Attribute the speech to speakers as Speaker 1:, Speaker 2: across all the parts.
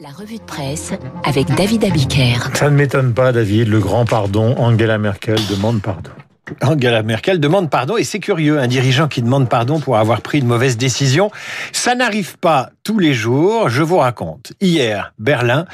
Speaker 1: La revue de presse avec David Abiker.
Speaker 2: Ça ne m'étonne pas, David. Le grand pardon, Angela Merkel demande pardon.
Speaker 3: Angela Merkel demande pardon et c'est curieux, un dirigeant qui demande pardon pour avoir pris une mauvaise décision, ça n'arrive pas tous les jours, je vous raconte. Hier, Berlin,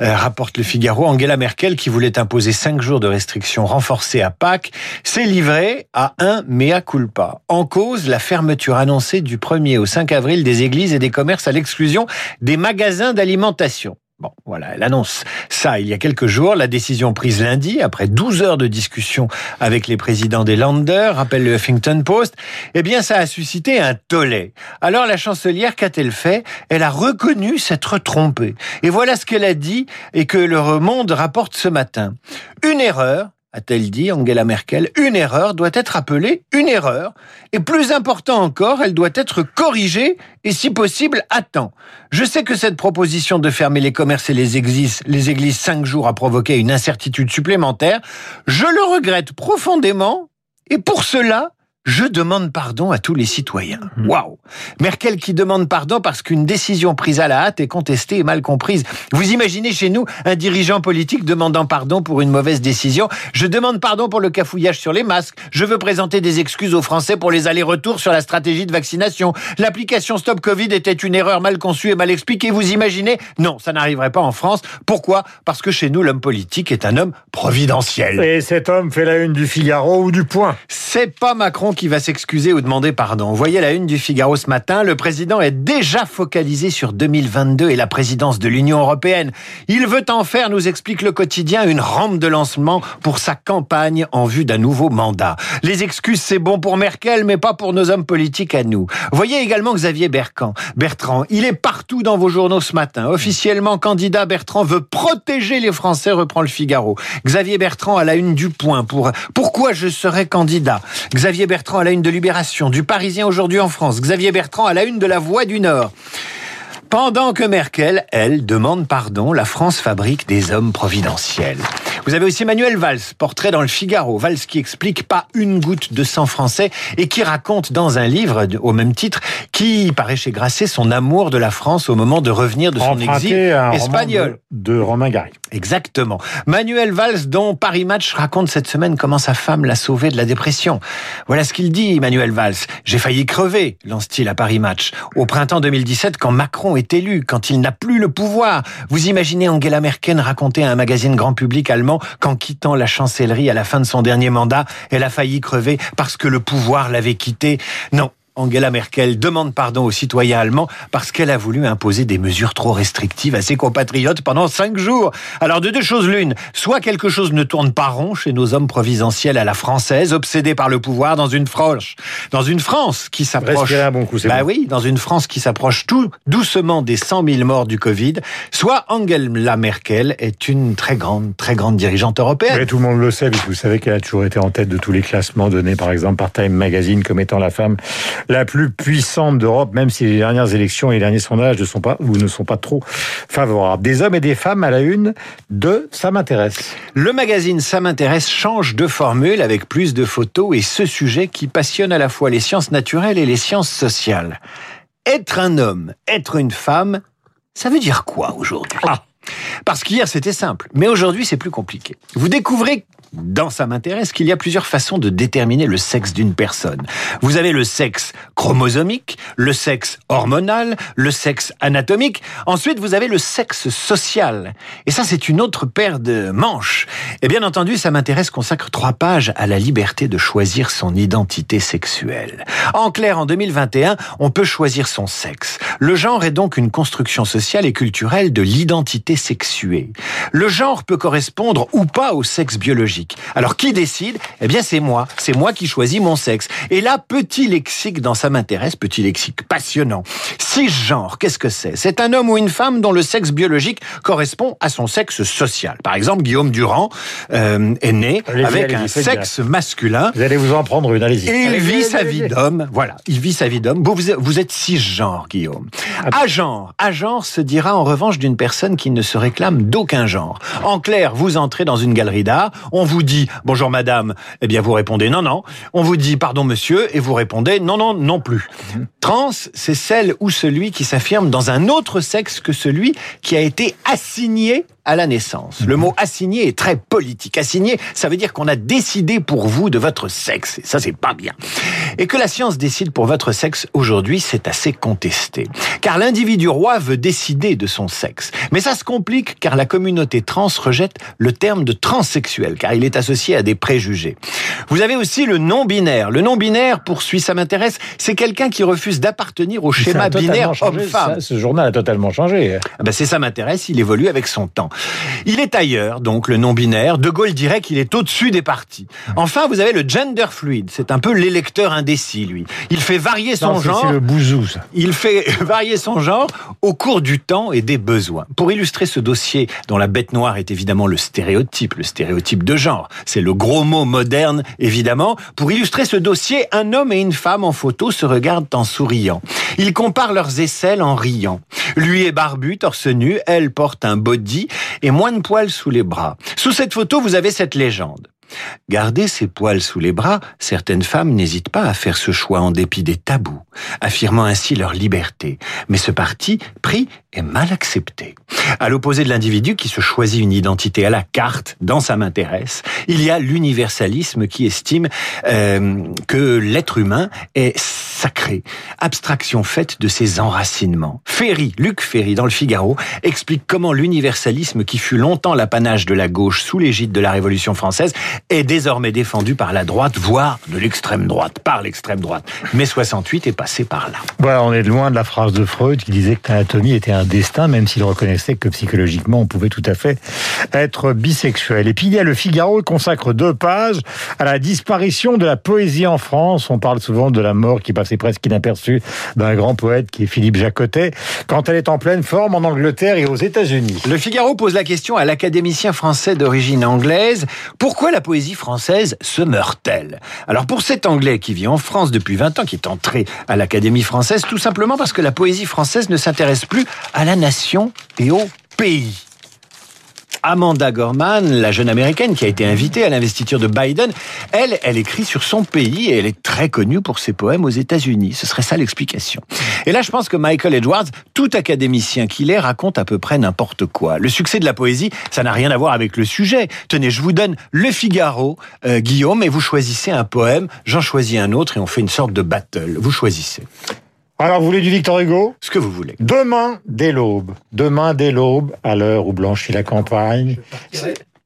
Speaker 3: euh, rapporte le Figaro, Angela Merkel qui voulait imposer cinq jours de restrictions renforcées à Pâques, s'est livrée à un mea culpa. En cause, la fermeture annoncée du 1er au 5 avril des églises et des commerces à l'exclusion des magasins d'alimentation. Bon, voilà, elle annonce ça il y a quelques jours. La décision prise lundi, après 12 heures de discussion avec les présidents des Länder, rappelle le Huffington Post, eh bien, ça a suscité un tollé. Alors, la chancelière, qu'a-t-elle fait? Elle a reconnu s'être trompée. Et voilà ce qu'elle a dit et que le Monde rapporte ce matin. Une erreur a-t-elle dit Angela Merkel, une erreur doit être appelée une erreur, et plus important encore, elle doit être corrigée, et si possible, à temps. Je sais que cette proposition de fermer les commerces et les églises, les églises cinq jours a provoqué une incertitude supplémentaire. Je le regrette profondément, et pour cela, je demande pardon à tous les citoyens. Hmm. Waouh Merkel qui demande pardon parce qu'une décision prise à la hâte est contestée et mal comprise. Vous imaginez chez nous un dirigeant politique demandant pardon pour une mauvaise décision Je demande pardon pour le cafouillage sur les masques. Je veux présenter des excuses aux Français pour les allers-retours sur la stratégie de vaccination. L'application Stop Covid était une erreur mal conçue et mal expliquée. Vous imaginez? Non, ça n'arriverait pas en France. Pourquoi? Parce que chez nous, l'homme politique est un homme providentiel.
Speaker 2: Et cet homme fait la une du Figaro ou du Point
Speaker 3: C'est pas Macron qui va s'excuser ou demander pardon. Vous voyez la une du Figaro ce matin, le président est déjà focalisé sur 2022 et la présidence de l'Union européenne. Il veut en faire, nous explique le quotidien, une rampe de lancement pour sa campagne en vue d'un nouveau mandat. Les excuses, c'est bon pour Merkel, mais pas pour nos hommes politiques à nous. Voyez également Xavier Bertrand. Bertrand, il est partout dans vos journaux ce matin. Officiellement candidat, Bertrand veut protéger les Français, reprend le Figaro. Xavier Bertrand à la une du point pour pourquoi je serai candidat? Xavier Bertrand à la une de Libération, du Parisien aujourd'hui en France, Xavier Bertrand à la une de la Voix du Nord. Pendant que Merkel, elle, demande pardon, la France fabrique des hommes providentiels. Vous avez aussi Manuel Valls, portrait dans le Figaro. Valls qui explique pas une goutte de sang français et qui raconte dans un livre au même titre qui paraît chez Grasset son amour de la France au moment de revenir de son exil espagnol.
Speaker 2: De, de Romain Gary.
Speaker 3: Exactement. Manuel Valls, dont Paris Match raconte cette semaine comment sa femme l'a sauvé de la dépression. Voilà ce qu'il dit, Manuel Valls. J'ai failli crever, lance-t-il à Paris Match. Au printemps 2017, quand Macron est élu, quand il n'a plus le pouvoir. Vous imaginez Angela Merkel raconter à un magazine grand public allemand qu'en quittant la chancellerie à la fin de son dernier mandat, elle a failli crever parce que le pouvoir l'avait quittée. Non, Angela Merkel demande pardon aux citoyens allemands parce qu'elle a voulu imposer des mesures trop restrictives à ses compatriotes pendant cinq jours. Alors de deux choses l'une, soit quelque chose ne tourne pas rond chez nos hommes providentiels à la française, obsédés par le pouvoir dans une France, dans une France qui s'approche.
Speaker 2: Bon coup,
Speaker 3: bah oui, dans une France qui s'approche tout doucement des 100 000 morts du Covid. Soit Angela Merkel est une très grande, très grande dirigeante européenne.
Speaker 2: Mais tout le monde le sait, vous savez qu'elle a toujours été en tête de tous les classements donnés, par exemple par Time Magazine comme étant la femme la plus puissante d'Europe, même si les dernières élections et les derniers sondages ne sont pas ou ne sont pas trop favorables. Des hommes et des femmes à la une de Ça m'intéresse.
Speaker 3: Le magazine Ça m'intéresse change de formule avec plus de photos et ce sujet qui passionne à la fois les sciences naturelles et les sciences sociales. Être un homme, être une femme, ça veut dire quoi aujourd'hui? Ah. Parce qu'hier c'était simple, mais aujourd'hui c'est plus compliqué. Vous découvrez dans Ça m'intéresse qu'il y a plusieurs façons de déterminer le sexe d'une personne. Vous avez le sexe chromosomique, le sexe hormonal, le sexe anatomique. Ensuite, vous avez le sexe social. Et ça, c'est une autre paire de manches. Et bien entendu, Ça m'intéresse consacre trois pages à la liberté de choisir son identité sexuelle. En clair, en 2021, on peut choisir son sexe. Le genre est donc une construction sociale et culturelle de l'identité sexuée. Le genre peut correspondre ou pas au sexe biologique. Alors qui décide? Eh bien c'est moi, c'est moi qui choisis mon sexe. Et là, petit lexique dans Ça m'intéresse, petit lexique passionnant. Cisgenre, qu'est-ce que c'est? C'est un homme ou une femme dont le sexe biologique correspond à son sexe social. Par exemple, Guillaume Durand euh, est né avec un sexe masculin.
Speaker 2: Vous allez vous en prendre une, allez-y.
Speaker 3: Et il vit sa vie d'homme. Voilà, il vit sa vie d'homme. Vous, vous êtes cisgenre, Guillaume. Genre, à genre se dira en revanche d'une personne qui ne serait réclame d'aucun genre. En clair, vous entrez dans une galerie d'art, on vous dit bonjour madame, eh bien vous répondez non non. On vous dit pardon monsieur et vous répondez non non non plus. Trans, c'est celle ou celui qui s'affirme dans un autre sexe que celui qui a été assigné à la naissance. Le mot assigné est très politique. Assigné, ça veut dire qu'on a décidé pour vous de votre sexe. Et ça, c'est pas bien. Et que la science décide pour votre sexe aujourd'hui, c'est assez contesté. Car l'individu roi veut décider de son sexe. Mais ça se complique car la communauté trans rejette le terme de transsexuel, car il est associé à des préjugés. Vous avez aussi le non-binaire. Le non-binaire, poursuit, ça m'intéresse, c'est quelqu'un qui refuse d'appartenir au schéma binaire homme-femme.
Speaker 2: Ce journal a totalement changé.
Speaker 3: Ah ben c'est ça m'intéresse, il évolue avec son temps. Il est ailleurs, donc le non-binaire. De Gaulle dirait qu'il est au-dessus des partis. Enfin, vous avez le gender fluid. C'est un peu l'électeur indécis, lui. Il fait varier son genre.
Speaker 2: C'est le bouzou, ça.
Speaker 3: Il fait varier son genre au cours du temps et des besoins. Pour illustrer ce dossier, dont la bête noire est évidemment le stéréotype, le stéréotype de genre. C'est le gros mot moderne, évidemment. Pour illustrer ce dossier, un homme et une femme en photo se regardent en souriant. Ils comparent leurs aisselles en riant. Lui est barbu, torse nu, elle porte un body et moins de poils sous les bras. Sous cette photo, vous avez cette légende. Garder ses poils sous les bras, certaines femmes n'hésitent pas à faire ce choix en dépit des tabous, affirmant ainsi leur liberté. Mais ce parti pris est mal accepté. À l'opposé de l'individu qui se choisit une identité à la carte, dans sa m'intéresse, il y a l'universalisme qui estime euh, que l'être humain est sacré, abstraction faite de ses enracinements. Ferry, Luc Ferry, dans le Figaro, explique comment l'universalisme qui fut longtemps l'apanage de la gauche sous l'égide de la Révolution française est désormais défendu par la droite, voire de l'extrême droite, par l'extrême droite. Mais 68 est passé par là.
Speaker 2: Voilà, on est loin de la phrase de Freud qui disait que l'anatomie était un destin, même s'il reconnaissait que psychologiquement on pouvait tout à fait être bisexuel. Et puis il y a le Figaro consacre deux pages à la disparition de la poésie en France. On parle souvent de la mort qui passait presque inaperçue d'un grand poète qui est Philippe Jacotet, quand elle est en pleine forme en Angleterre et aux États-Unis.
Speaker 3: Le Figaro pose la question à l'académicien français d'origine anglaise pourquoi la poésie française se meurt-elle? Alors pour cet Anglais qui vit en France depuis 20 ans, qui est entré à l'Académie française, tout simplement parce que la poésie française ne s'intéresse plus à la nation et au pays. Amanda Gorman, la jeune américaine qui a été invitée à l'investiture de Biden, elle, elle écrit sur son pays et elle est très connue pour ses poèmes aux États-Unis. Ce serait ça l'explication. Et là, je pense que Michael Edwards, tout académicien qu'il est, raconte à peu près n'importe quoi. Le succès de la poésie, ça n'a rien à voir avec le sujet. Tenez, je vous donne Le Figaro, euh, Guillaume, et vous choisissez un poème, j'en choisis un autre et on fait une sorte de battle. Vous choisissez.
Speaker 2: Alors, vous voulez du Victor Hugo
Speaker 3: Ce que vous voulez.
Speaker 2: Demain, dès l'aube. Demain, dès l'aube, à l'heure où blanchit la campagne.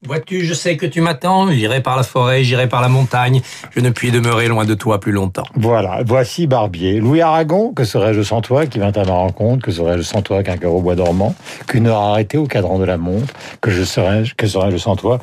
Speaker 4: Vois-tu, je sais que tu m'attends, j'irai par la forêt, j'irai par la montagne, je ne puis demeurer loin de toi plus longtemps.
Speaker 2: Voilà, voici Barbier. Louis Aragon, que serais-je sans toi, qui vint à ma rencontre, que serais-je sans toi qu'un cœur au bois dormant, qu'une heure arrêtée au cadran de la montre, que je serais-je, que serais-je sans toi,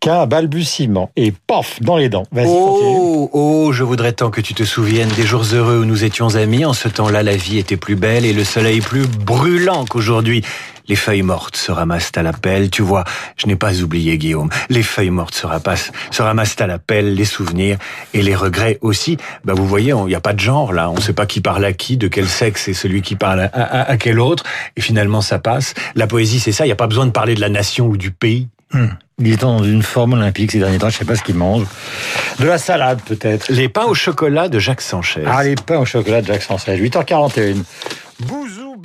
Speaker 2: qu'un balbutiement, et paf, dans les dents. Vas-y, continue.
Speaker 3: Oh, oh, je voudrais tant que tu te souviennes des jours heureux où nous étions amis. En ce temps-là, la vie était plus belle et le soleil plus brûlant qu'aujourd'hui. Les feuilles mortes se ramassent à la pelle. Tu vois, je n'ai pas oublié Guillaume. Les feuilles mortes se ramassent, se ramassent à la pelle, les souvenirs et les regrets aussi. Bah vous voyez, il n'y a pas de genre là. On ne sait pas qui parle à qui, de quel sexe est celui qui parle à, à- à quel autre. Et finalement, ça passe. La poésie, c'est ça. Il n'y a pas besoin de parler de la nation ou du pays.
Speaker 2: Il est dans une forme olympique ces derniers temps, je sais pas ce qu'il mange. De la salade, peut-être.
Speaker 3: Les pains au chocolat de Jacques Sanchez.
Speaker 2: Ah, les pains au chocolat de Jacques Sanchez. 8h41. Bouzou